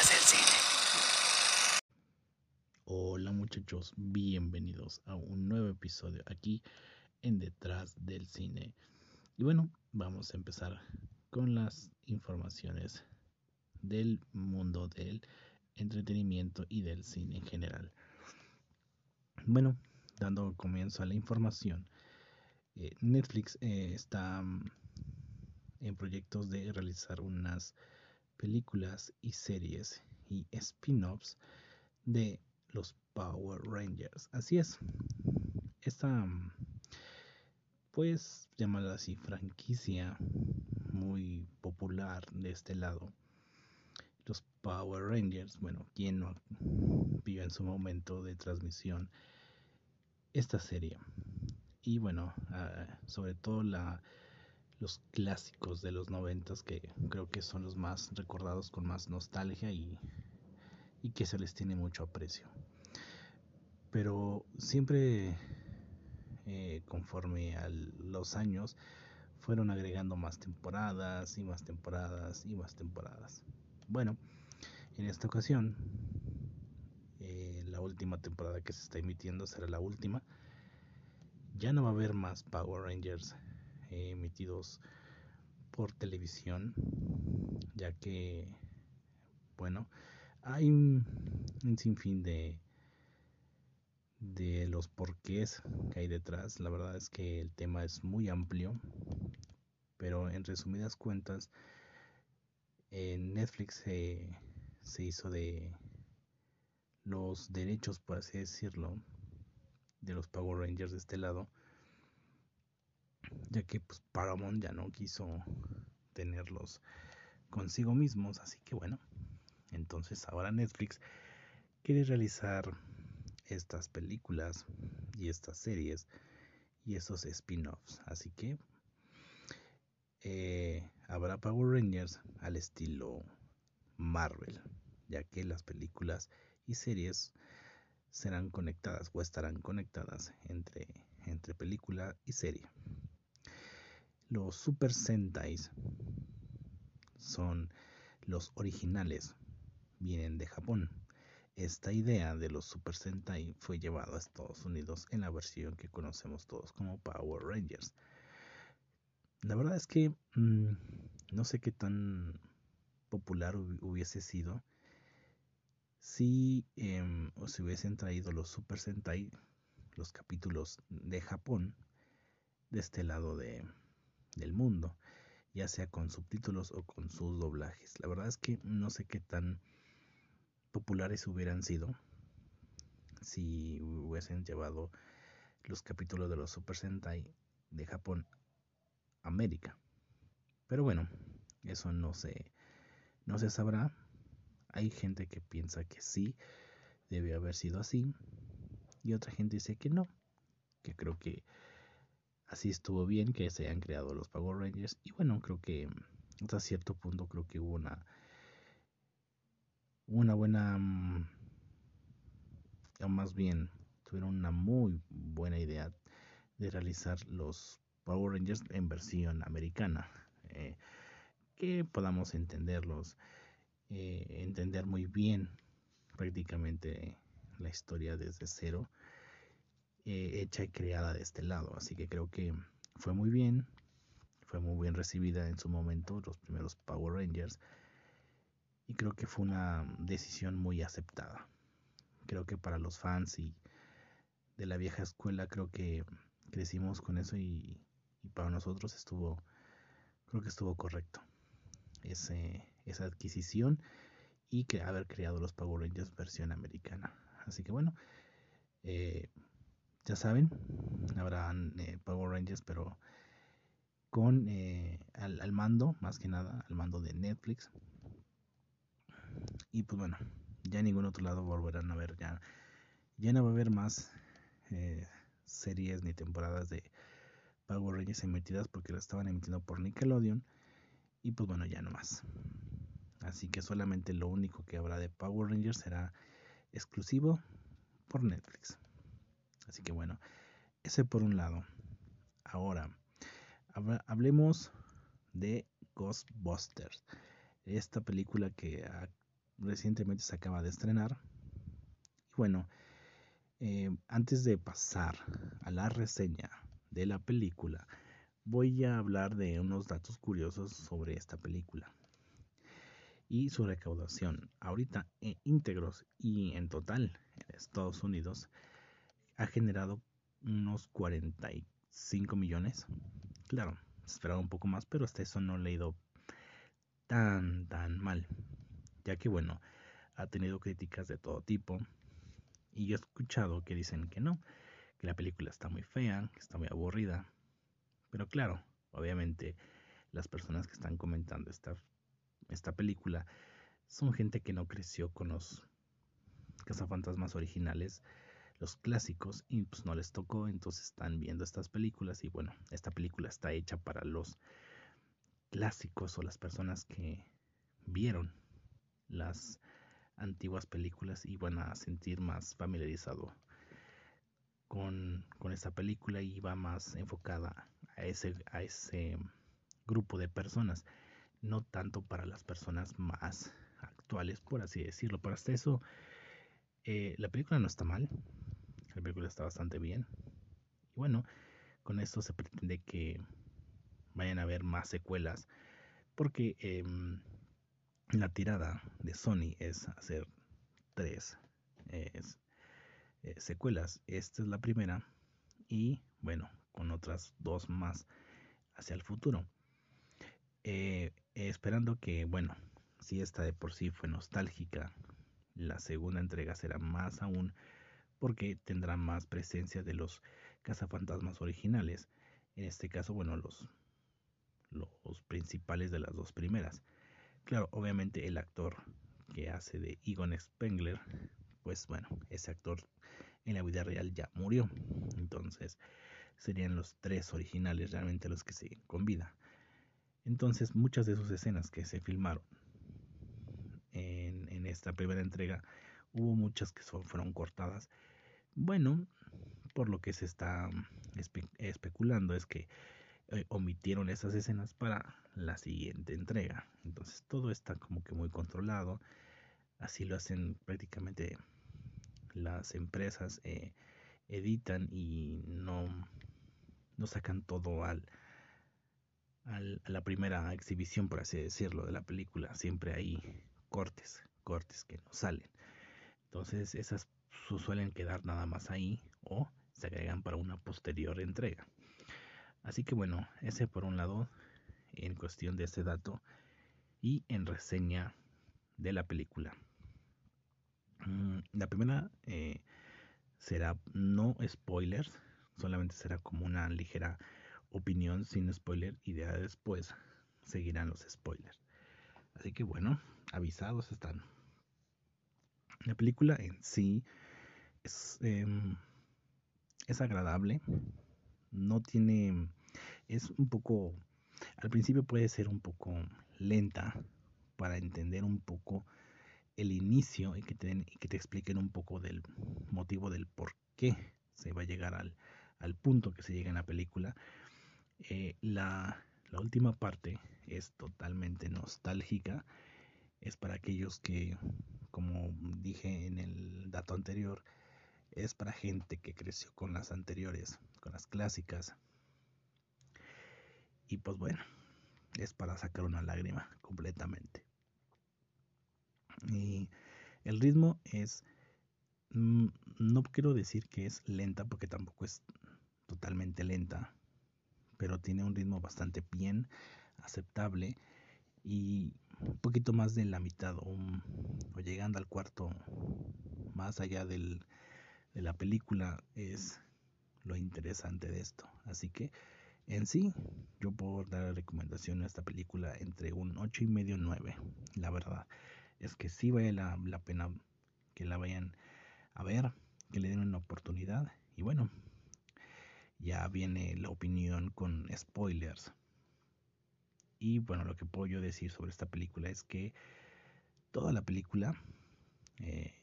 Del cine. Hola muchachos, bienvenidos a un nuevo episodio aquí en Detrás del cine. Y bueno, vamos a empezar con las informaciones del mundo del entretenimiento y del cine en general. Bueno, dando comienzo a la información, eh, Netflix eh, está mm, en proyectos de realizar unas películas y series y spin-offs de los Power Rangers. Así es. Esta, mm, pues, llamada así, franquicia muy popular de este lado. Los Power Rangers, bueno, quien no vio en su momento de transmisión esta serie? Y bueno, ah, sobre todo la, los clásicos de los noventas que creo que son los más recordados con más nostalgia y, y que se les tiene mucho aprecio. Pero siempre eh, conforme a los años fueron agregando más temporadas y más temporadas y más temporadas. Bueno, en esta ocasión, eh, la última temporada que se está emitiendo será la última. Ya no va a haber más Power Rangers eh, emitidos por televisión, ya que, bueno, hay un, un sinfín de de los porqués que hay detrás. La verdad es que el tema es muy amplio, pero en resumidas cuentas, en Netflix se, se hizo de los derechos, por así decirlo, de los Power Rangers de este lado, ya que pues, Paramount ya no quiso tenerlos consigo mismos, así que bueno, entonces ahora Netflix quiere realizar estas películas y estas series y esos spin-offs. Así que eh, habrá Power Rangers al estilo Marvel, ya que las películas y series serán conectadas o estarán conectadas entre, entre película y serie. Los Super Sentais son los originales, vienen de Japón esta idea de los Super Sentai fue llevada a Estados Unidos en la versión que conocemos todos como Power Rangers. La verdad es que mm, no sé qué tan popular hubiese sido si em, se hubiesen traído los Super Sentai, los capítulos de Japón, de este lado de, del mundo, ya sea con subtítulos o con sus doblajes. La verdad es que no sé qué tan populares hubieran sido si hubiesen llevado los capítulos de los Super Sentai de Japón a América. Pero bueno, eso no se, no se sabrá. Hay gente que piensa que sí, debe haber sido así. Y otra gente dice que no, que creo que así estuvo bien que se hayan creado los Power Rangers. Y bueno, creo que hasta cierto punto creo que hubo una una buena, mm, o más bien, tuvieron una muy buena idea de realizar los Power Rangers en versión americana. Eh, que podamos entenderlos, eh, entender muy bien prácticamente la historia desde cero, eh, hecha y creada de este lado. Así que creo que fue muy bien, fue muy bien recibida en su momento los primeros Power Rangers y creo que fue una decisión muy aceptada. Creo que para los fans y de la vieja escuela creo que crecimos con eso y, para nosotros estuvo, creo que estuvo correcto ese, esa adquisición y que haber creado los Power Rangers versión americana. Así que bueno, eh, ya saben, habrán eh, Power Rangers, pero con eh, al, mando, más que nada, al mando de Netflix. Y pues bueno, ya en ningún otro lado volverán a ver, ya, ya no va a haber más eh, series ni temporadas de Power Rangers emitidas porque las estaban emitiendo por Nickelodeon. Y pues bueno, ya no más. Así que solamente lo único que habrá de Power Rangers será exclusivo por Netflix. Así que bueno, ese por un lado. Ahora, hablemos de Ghostbusters. Esta película que ha recientemente se acaba de estrenar. Y bueno, eh, antes de pasar a la reseña de la película, voy a hablar de unos datos curiosos sobre esta película y su recaudación. Ahorita en íntegros y en total en Estados Unidos ha generado unos 45 millones. Claro, esperaba un poco más, pero hasta eso no le ha ido tan, tan mal. Ya que, bueno, ha tenido críticas de todo tipo. Y yo he escuchado que dicen que no, que la película está muy fea, que está muy aburrida. Pero claro, obviamente las personas que están comentando esta, esta película son gente que no creció con los cazafantasmas originales los clásicos y pues no les tocó, entonces están viendo estas películas y bueno, esta película está hecha para los clásicos o las personas que vieron las antiguas películas y van a sentir más familiarizado con, con esta película y va más enfocada a ese, a ese grupo de personas, no tanto para las personas más actuales, por así decirlo. Pero hasta eso, eh, la película no está mal, la película está bastante bien. Y bueno, con esto se pretende que vayan a haber más secuelas. Porque em, la tirada de Sony es hacer tres eh, secuelas. Esta es la primera. Y bueno, con otras dos más hacia el futuro. Eh, esperando que, bueno, si esta de por sí fue nostálgica, la segunda entrega será más aún porque tendrá más presencia de los cazafantasmas originales. En este caso, bueno, los, los principales de las dos primeras. Claro, obviamente el actor que hace de Egon Spengler, pues bueno, ese actor en la vida real ya murió. Entonces serían los tres originales realmente los que siguen con vida. Entonces muchas de sus escenas que se filmaron en, en esta primera entrega, hubo muchas que son, fueron cortadas bueno, por lo que se está especulando es que eh, omitieron esas escenas para la siguiente entrega. Entonces todo está como que muy controlado. Así lo hacen prácticamente las empresas. Eh, editan y no, no sacan todo al, al, a la primera exhibición, por así decirlo, de la película. Siempre hay cortes, cortes que no salen. Entonces esas suelen quedar nada más ahí o se agregan para una posterior entrega. Así que bueno, ese por un lado en cuestión de este dato y en reseña de la película. Mm, la primera eh, será no spoilers, solamente será como una ligera opinión sin spoiler y de después seguirán los spoilers. Así que bueno, avisados están. La película en sí es, em, es agradable, no tiene, es un poco, al principio puede ser un poco lenta para entender un poco el inicio y que te, y que te expliquen un poco del motivo del por qué se va a llegar al, al punto que se llega en la película. Eh, la, la última parte es totalmente nostálgica. Es para aquellos que, como dije en el dato anterior, es para gente que creció con las anteriores, con las clásicas. Y pues bueno, es para sacar una lágrima completamente. Y el ritmo es, mm, no quiero decir que es lenta porque tampoco es totalmente lenta, pero tiene un ritmo bastante bien, aceptable y un poquito más de la mitad o llegando al cuarto más allá del, de la película es lo interesante de esto. Así que en sí, yo puedo dar la recomendación a esta película entre un 8 y medio 9. La verdad es que sí vale la, pena que la vayan a ver, que le den una oportunidad. Y bueno, ya viene la opinión con spoilers. Y bueno, lo que puedo yo decir sobre esta película es que toda la película eh,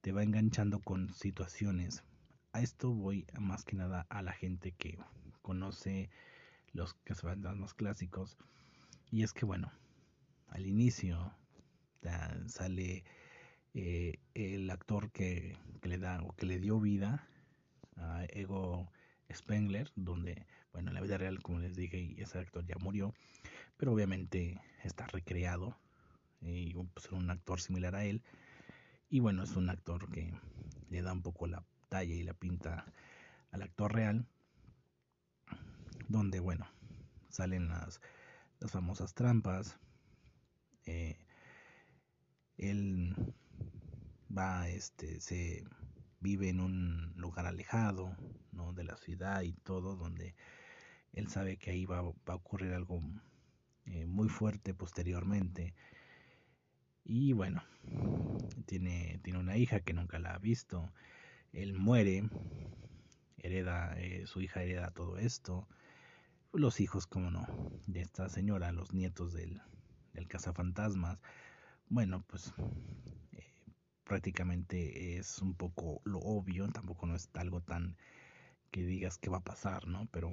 te va enganchando con situaciones. A esto voy más que nada a la gente que conoce los más clásicos. Y es que bueno, al inicio sale eh, el actor que, le da o que le dio vida a Ego Spengler, donde, bueno, en la vida real, como les dije, ese actor ya murió, pero obviamente está recreado y pues, un actor similar a él. Y bueno, es un actor que le da un poco la talla y la pinta al actor real, donde, bueno, salen las, las famosas trampas. Eh, él va, este, se vive en un lugar alejado, ¿no? De la ciudad y todo, donde él sabe que ahí va, a ocurrir algo eh, muy fuerte posteriormente. Y bueno, tiene, tiene una hija que nunca la ha visto. Él muere, hereda, eh, su hija hereda todo esto. Los hijos, como no, de esta señora, los nietos del, del cazafantasmas. Bueno, pues prácticamente es un poco lo obvio, tampoco no es algo tan que digas que va a pasar, ¿no? Pero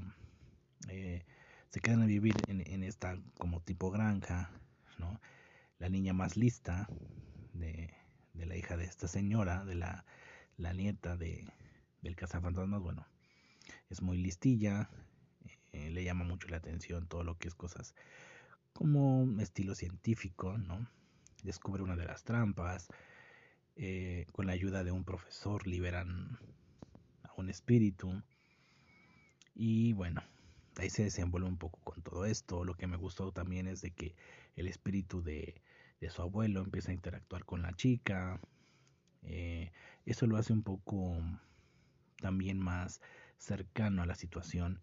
eh, se quedan a vivir en, esta como tipo granja, ¿no? La niña más lista de, la hija de esta señora, de la, la nieta de, del cazafantasmas, bueno, es muy listilla, eh, le llama mucho la atención todo lo que es cosas como estilo científico, ¿no? Descubre una de las trampas, eh, con la ayuda de un profesor liberan a un espíritu y bueno ahí se desenvuelve un poco con todo esto lo que me gustó también es de que el espíritu de, su abuelo empieza a interactuar con la chica eh, eso lo hace un poco también más cercano a la situación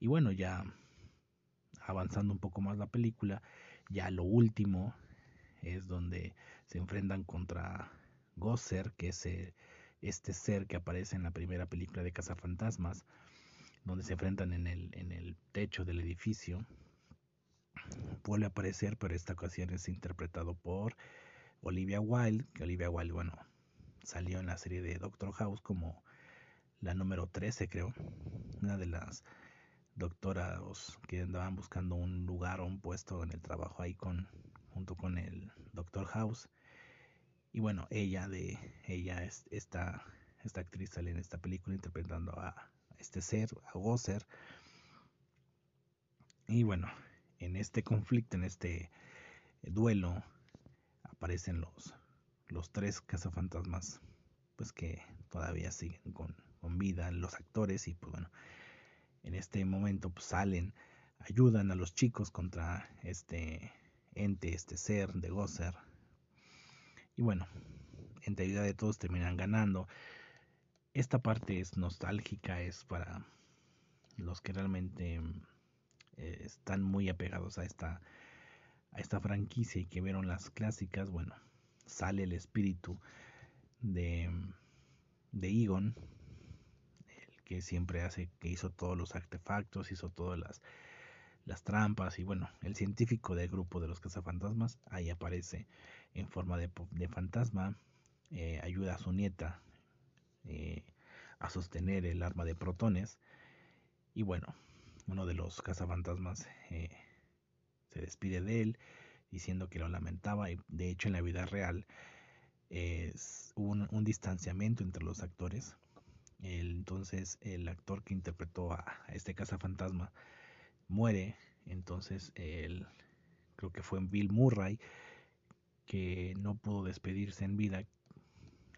y bueno ya avanzando un poco más la película ya lo último es donde se enfrentan contra Gosser, que es eh, este ser que aparece en la primera película de Cazafantasmas, donde se enfrentan en el, en el techo del edificio. Vuelve a aparecer, pero esta ocasión es interpretado por Olivia Wilde, que Olivia Wilde, bueno, salió en la serie de Doctor House como la número 13, creo, una de las doctoras que andaban buscando un lugar o un puesto en el trabajo ahí con junto con el Doctor House y bueno, ella de ella es esta, esta actriz sale en esta película interpretando a este ser, a Gosser. Y bueno, en este conflicto, en este duelo, aparecen los, los tres cazafantasmas, pues que todavía siguen con, con vida los actores y pues bueno, en este momento pues salen, ayudan a los chicos contra este ente, este ser de Gosser y bueno, entre ayuda de todos terminan ganando. Esta parte es nostálgica, es para los que realmente eh, están muy apegados a esta, a esta franquicia y que vieron las clásicas. Bueno, sale el espíritu de, de Egon, el que siempre hace, que hizo todos los artefactos, hizo todas las, las trampas y bueno, el científico del grupo de los cazafantasmas, ahí aparece en forma de, fantasma, eh, ayuda a su nieta eh, a sostener el arma de protones. Y bueno, uno de los cazafantasmas eh, se despide de él diciendo que lo lamentaba y de hecho en la vida real es un, un distanciamiento entre los actores. entonces el actor que interpretó a, a este cazafantasma muere, entonces él creo que fue Bill Murray que no pudo despedirse en vida.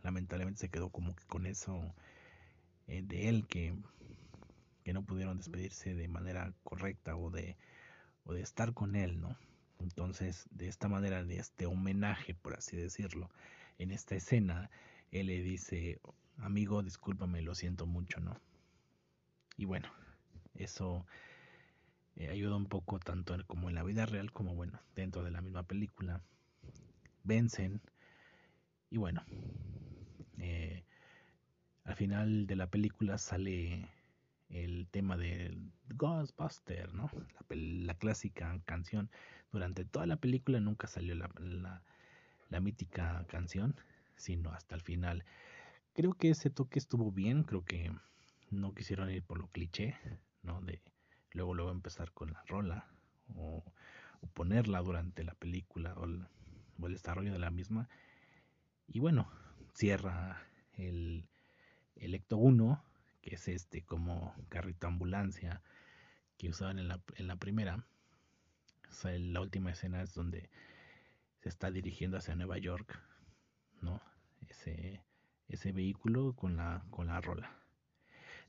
Lamentablemente se quedó como que con eso eh, de él que, que no pudieron despedirse de manera correcta o de, o de estar con él, ¿no? Entonces, de esta manera, de este homenaje, por así decirlo, en esta escena, él le dice, amigo, discúlpame, lo siento mucho, ¿no? Y bueno, eso eh, ayuda un poco tanto como en la vida real como, bueno, dentro de la misma película vencen. Y bueno, eh, al final de la película sale el tema del Ghostbuster, ¿no? La, clásica canción. Durante toda la película nunca salió la, mítica canción, sino hasta el final. Creo que ese toque estuvo bien, creo que no quisieron ir por lo cliché, ¿no? De luego luego empezar con la rola o, ponerla durante la película o o el desarrollo de la misma. Y bueno, cierra el, el Ecto 1, que es este como carrito ambulancia que usaban en la, en la primera. la última escena es donde se está dirigiendo hacia Nueva York, ¿no? Ese, ese vehículo con la, con la rola.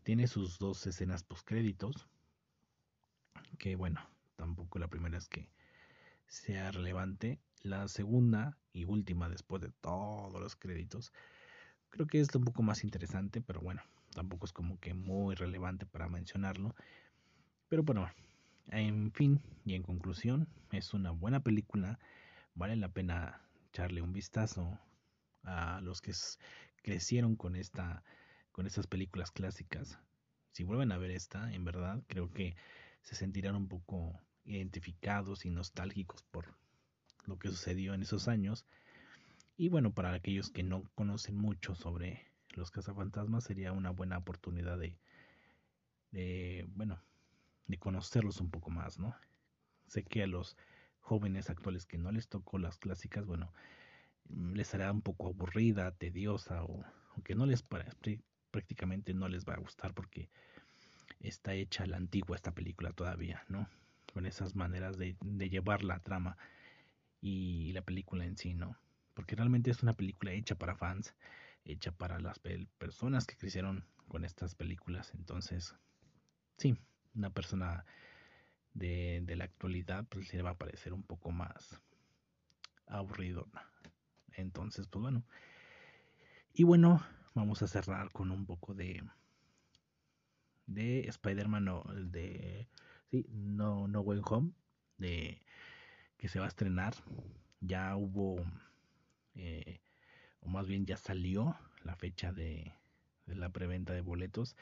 Tiene sus dos escenas postcréditos, que bueno, tampoco la primera es que sea relevante. La segunda y última, después de todos los créditos, creo que es un poco más interesante, pero bueno, tampoco es como que muy relevante para mencionarlo. Pero bueno, en fin y en conclusión, es una buena película, vale la pena echarle un vistazo a los que crecieron con esta con estas películas clásicas. Si vuelven a ver esta, en verdad, creo que se sentirán un poco identificados y nostálgicos por lo que sucedió en esos años. Y bueno, para aquellos que no conocen mucho sobre los cazafantasmas, sería una buena oportunidad de, de bueno, de conocerlos un poco más, ¿no? Sé que a los jóvenes actuales que no les tocó las clásicas, bueno, les hará un poco aburrida, tediosa o, que no les prácticamente no les va a gustar porque está hecha la antigua esta película todavía, ¿no? Con esas maneras de, de llevar la trama y la película en sí, ¿no? Porque realmente es una película hecha para fans, hecha para las personas que crecieron con estas películas. Entonces, sí, una persona de, de la actualidad pues le va a parecer un poco más aburrido. Entonces, pues bueno. Y bueno, vamos a cerrar con un poco de de Spider-Man no, de sí, no no Way Home de que se va a estrenar. Ya hubo eh, o más bien ya salió la fecha de, la preventa de boletos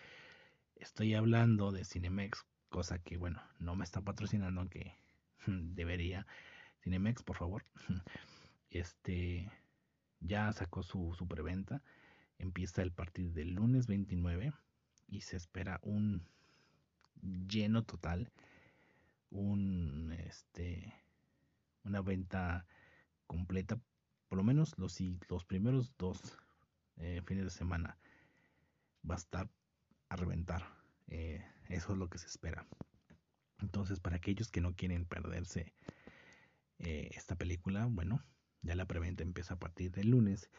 Estoy hablando de Cinemex, cosa que, bueno, no me está patrocinando, aunque debería. Cinemex, por favor. Este ya sacó su, su preventa. Empieza el partido del lunes 29 y se espera un lleno total. Un este una venta completa. Por lo menos los, los primeros dos eh, fines de semana va a estar a reventar. Eh, eso es lo que se espera. Entonces, para aquellos que no quieren perderse eh, esta película, bueno, ya la preventa empieza a partir del lunes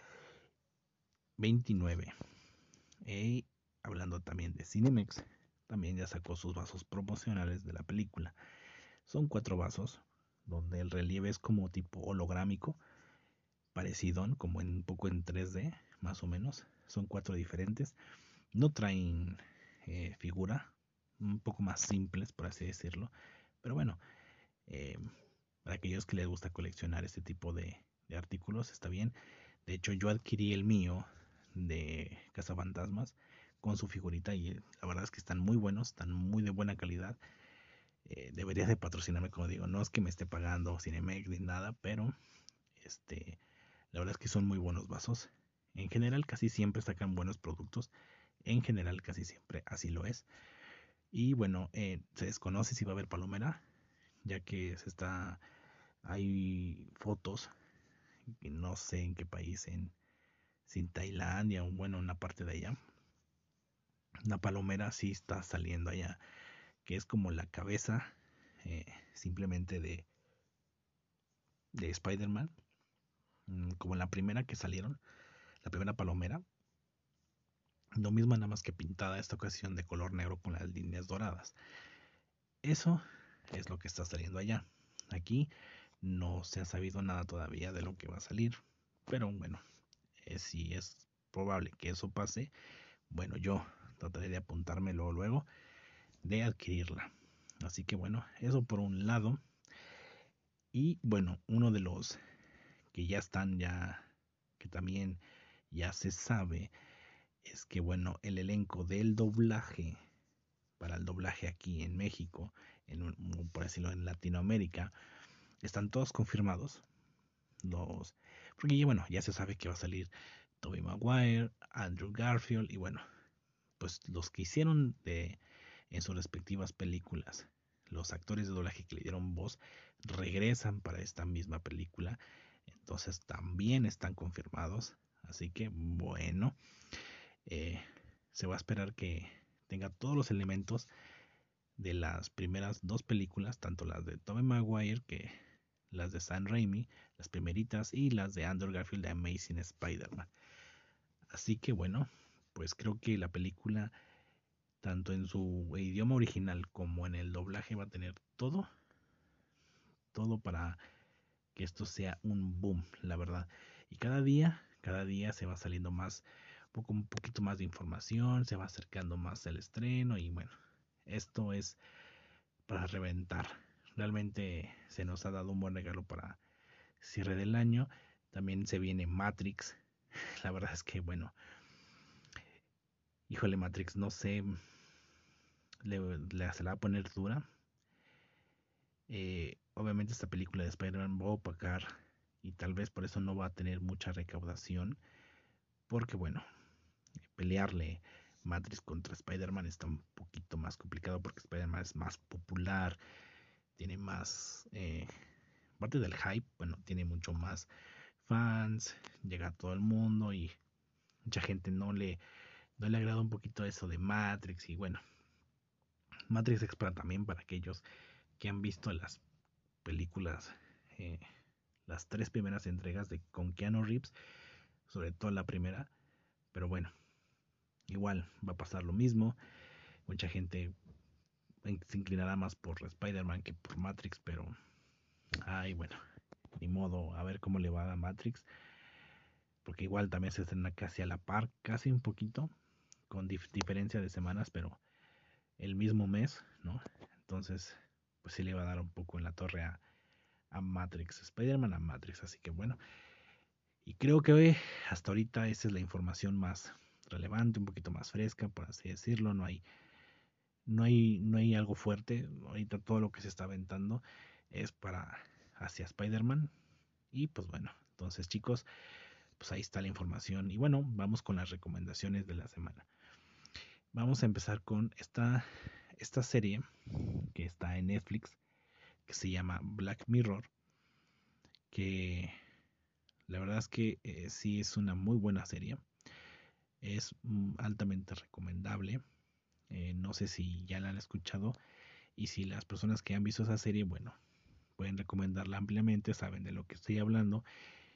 29. Y hablando también de Cinemex, también ya sacó sus vasos promocionales de la película. Son cuatro vasos, donde el relieve es como tipo holográmico, parecido, como en un poco en 3D, más o menos. Son cuatro diferentes no traen eh, figura, un poco más simples, por así decirlo. Pero bueno, eh, para aquellos que les gusta coleccionar este tipo de, artículos, está bien. De hecho, yo adquirí el mío de Cazafantasmas con su figurita y la verdad es que están muy buenos, están muy de buena calidad. Eh, deberías de patrocinarme, como digo, no es que me esté pagando Cinemex ni nada, pero este, la verdad es que son muy buenos vasos. En general, casi siempre sacan buenos productos en general casi siempre así lo es. Y bueno, eh, se desconoce si va a haber palomera, ya que se está hay fotos, no sé en qué país, en sin Tailandia o bueno, una parte de allá. Una palomera sí está saliendo allá, que es como la cabeza eh, simplemente de, de Spider-Man, como la primera que salieron, la primera palomera, lo mismo nada más que pintada esta ocasión de color negro con las líneas doradas. Eso es lo que está saliendo allá. Aquí no se ha sabido nada todavía de lo que va a salir. Pero bueno, eh, si es probable que eso pase, bueno, yo trataré de apuntármelo luego de adquirirla. Así que bueno, eso por un lado. Y bueno, uno de los que ya están ya, que también ya se sabe, es que, bueno, el elenco del doblaje, para el doblaje aquí en México, en, por decirlo en Latinoamérica, están todos confirmados. Los, porque bueno, ya se sabe que va a salir Tobey Maguire, Andrew Garfield y bueno, pues los que hicieron de en sus respectivas películas, los actores de doblaje que le dieron voz regresan para esta misma película. Entonces también están confirmados. Así que bueno, eh, se va a esperar que tenga todos los elementos de las primeras dos películas, tanto las de Tobey Maguire que las de Sam Raimi, las primeritas, y las de Andrew Garfield de Amazing Spider-Man. Así que bueno, pues creo que la película, tanto en su idioma original como en el doblaje, va a tener todo, todo para que esto sea un boom, la verdad. Y cada día, cada día se va saliendo más, poco, un poquito más de información, se va acercando más el estreno y bueno, esto es para reventar. Realmente se nos ha dado un buen regalo para cierre del año. También se viene Matrix. La verdad es que, bueno, híjole, Matrix, no sé, le, se la va a poner dura. Eh, obviamente esta película de Spider-Man va a opacar y tal vez por eso no va a tener mucha recaudación. Porque, bueno, pelearle Matrix contra Spider-Man está un poquito más complicado porque Spider-Man es más popular tiene más, eh, parte del hype, bueno, tiene mucho más fans, llega a todo el mundo y mucha gente no le, no le agrada un poquito eso de Matrix y bueno, Matrix es para también para aquellos que han visto las películas, eh, las tres primeras entregas de con Keanu Reeves, sobre todo la primera, pero bueno, igual va a pasar lo mismo, mucha gente se inclinará más por Spider-Man que por Matrix, pero ay, bueno, ni modo, a ver cómo le va a Matrix, porque igual también se estrena casi a la par, casi un poquito, con diferencia de semanas, pero el mismo mes, ¿no? Entonces, pues sí le va a dar un poco en la torre a, a Matrix, Spider-Man a Matrix, así que bueno, y creo que hasta ahorita esa es la información más relevante, un poquito más fresca, por así decirlo, no hay no hay, no hay algo fuerte. Ahorita todo lo que se está aventando es para hacia Spider-Man. Y pues bueno, entonces chicos, pues ahí está la información. Y bueno, vamos con las recomendaciones de la semana. Vamos a empezar con esta, esta serie que está en Netflix, que se llama Black Mirror, que la verdad es que eh, sí es una muy buena serie. Es mm, altamente recomendable. Eh, no sé si ya la han escuchado y si las personas que han visto esa serie, bueno, pueden recomendarla ampliamente, saben de lo que estoy hablando.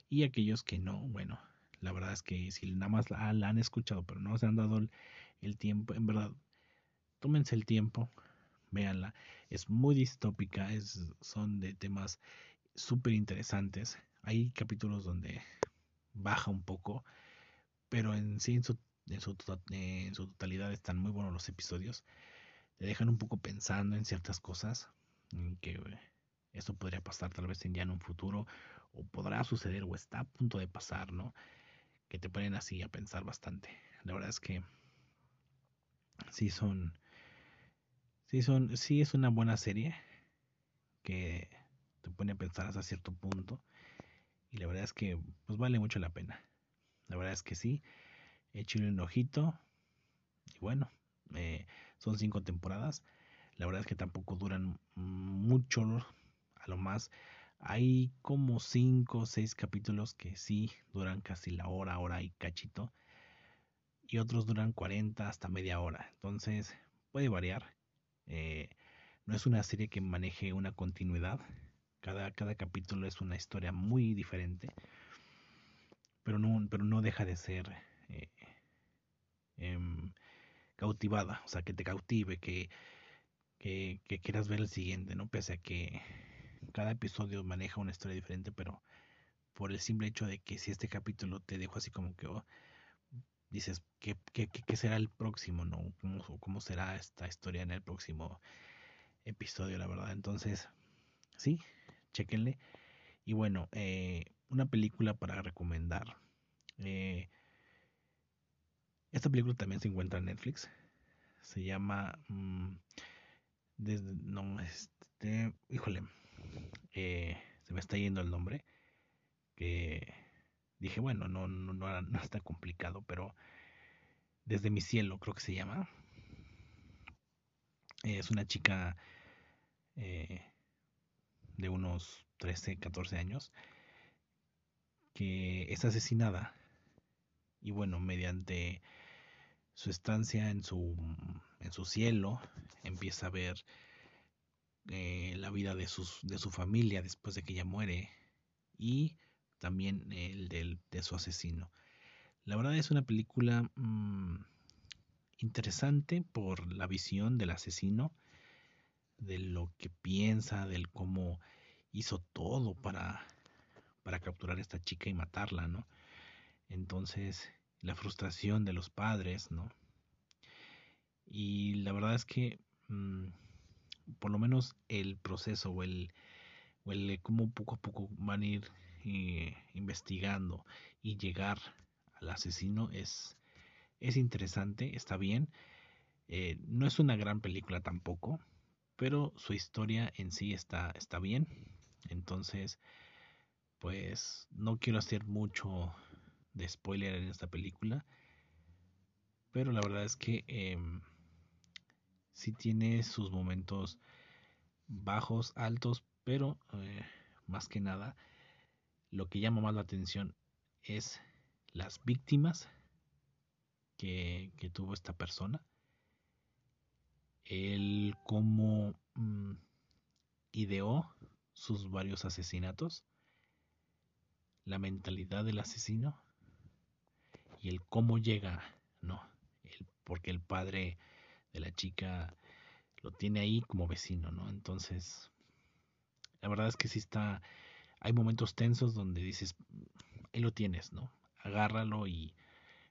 Y aquellos que no, bueno, la verdad es que si nada más la, han escuchado pero no se han dado el, tiempo, en verdad, tómense el tiempo, véanla. Es muy distópica, es, son de temas súper interesantes. Hay capítulos donde baja un poco, pero en sí en su en su, en su totalidad están muy buenos los episodios. Te dejan un poco pensando en ciertas cosas que eh, esto podría pasar tal vez en ya en un futuro o podrá suceder o está a punto de pasar, ¿no? Que te ponen así a pensar bastante. La verdad es que sí son sí son sí es una buena serie que te pone a pensar hasta cierto punto y la verdad es que pues vale mucho la pena. La verdad es que sí échenle un ojito. Y bueno, eh, son cinco temporadas. La verdad es que tampoco duran mucho, a lo más. Hay como cinco o seis capítulos que sí duran casi la hora, hora y cachito. Y otros duran 40 hasta media hora. Entonces puede variar. Eh, no es una serie que maneje una continuidad. Cada, cada capítulo es una historia muy diferente. Pero no, pero no deja de ser eh, em, cautivada, o sea, que te cautive, que, que, quieras ver el siguiente, ¿no? Pese a que cada episodio maneja una historia diferente, pero por el simple hecho de que si este capítulo te dejo así como que oh, dices, ¿qué, qué, qué, será el próximo, no? ¿Cómo, ¿Cómo será esta historia en el próximo episodio, la verdad? Entonces, sí, chequenle. Y bueno, eh, una película para recomendar. Eh, esta película también se encuentra en Netflix. Se llama. Mm, desde, no, este. Híjole. Eh, se me está yendo el nombre. Que dije, bueno, no, no, no, está complicado, pero. Desde mi cielo, creo que se llama. es una chica. Eh, de unos 13, 14 años. que es asesinada y bueno, mediante su estancia en su, en su cielo, empieza a ver eh, la vida de, sus, de su familia después de que ella muere y también el del, de su asesino. La verdad es una película mm, interesante por la visión del asesino, de lo que piensa, del cómo hizo todo para, para capturar a esta chica y matarla, ¿no? Entonces, la frustración de los padres, ¿no? Y la verdad es que mm, por lo menos el proceso o el, o el cómo poco a poco van a ir eh, investigando y llegar al asesino es, es interesante, está bien. Eh, no es una gran película tampoco, pero su historia en sí está, está bien. Entonces, pues no quiero hacer mucho de spoiler en esta película. Pero la verdad es que eh, sí tiene sus momentos bajos, altos, pero eh, más que nada lo que llama más la atención es las víctimas que, tuvo esta persona, el cómo mm, ideó sus varios asesinatos, la mentalidad del asesino y el cómo llega, ¿no? El, porque el padre de la chica lo tiene ahí como vecino, ¿no? Entonces, la verdad es que sí está, hay momentos tensos donde dices, ahí lo tienes, ¿no? Agárralo y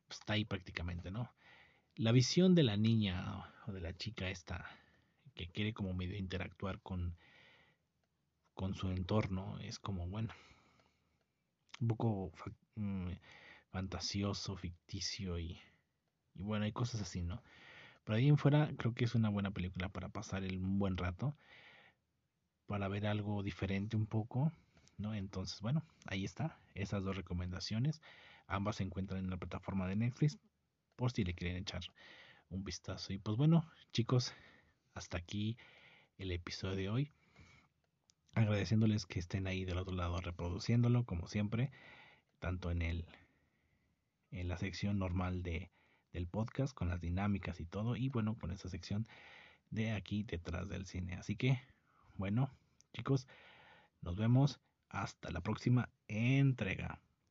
pues, está ahí prácticamente, ¿no? La visión de la niña o de la chica esta, que quiere como medio interactuar con, con su entorno, es como, bueno, un poco mm, fantasioso, ficticio y, y bueno, hay cosas así, ¿no? Pero ahí en fuera creo que es una buena película para pasar el, buen rato, para ver algo diferente un poco, ¿no? Entonces, bueno, ahí está, esas dos recomendaciones. Ambas se encuentran en la plataforma de Netflix, por si le quieren echar un vistazo. Y pues bueno, chicos, hasta aquí el episodio de hoy. Agradeciéndoles que estén ahí del otro lado reproduciéndolo, como siempre, tanto en el en la sección normal de, del podcast con las dinámicas y todo y bueno con esta sección de aquí detrás del cine así que bueno chicos nos vemos hasta la próxima entrega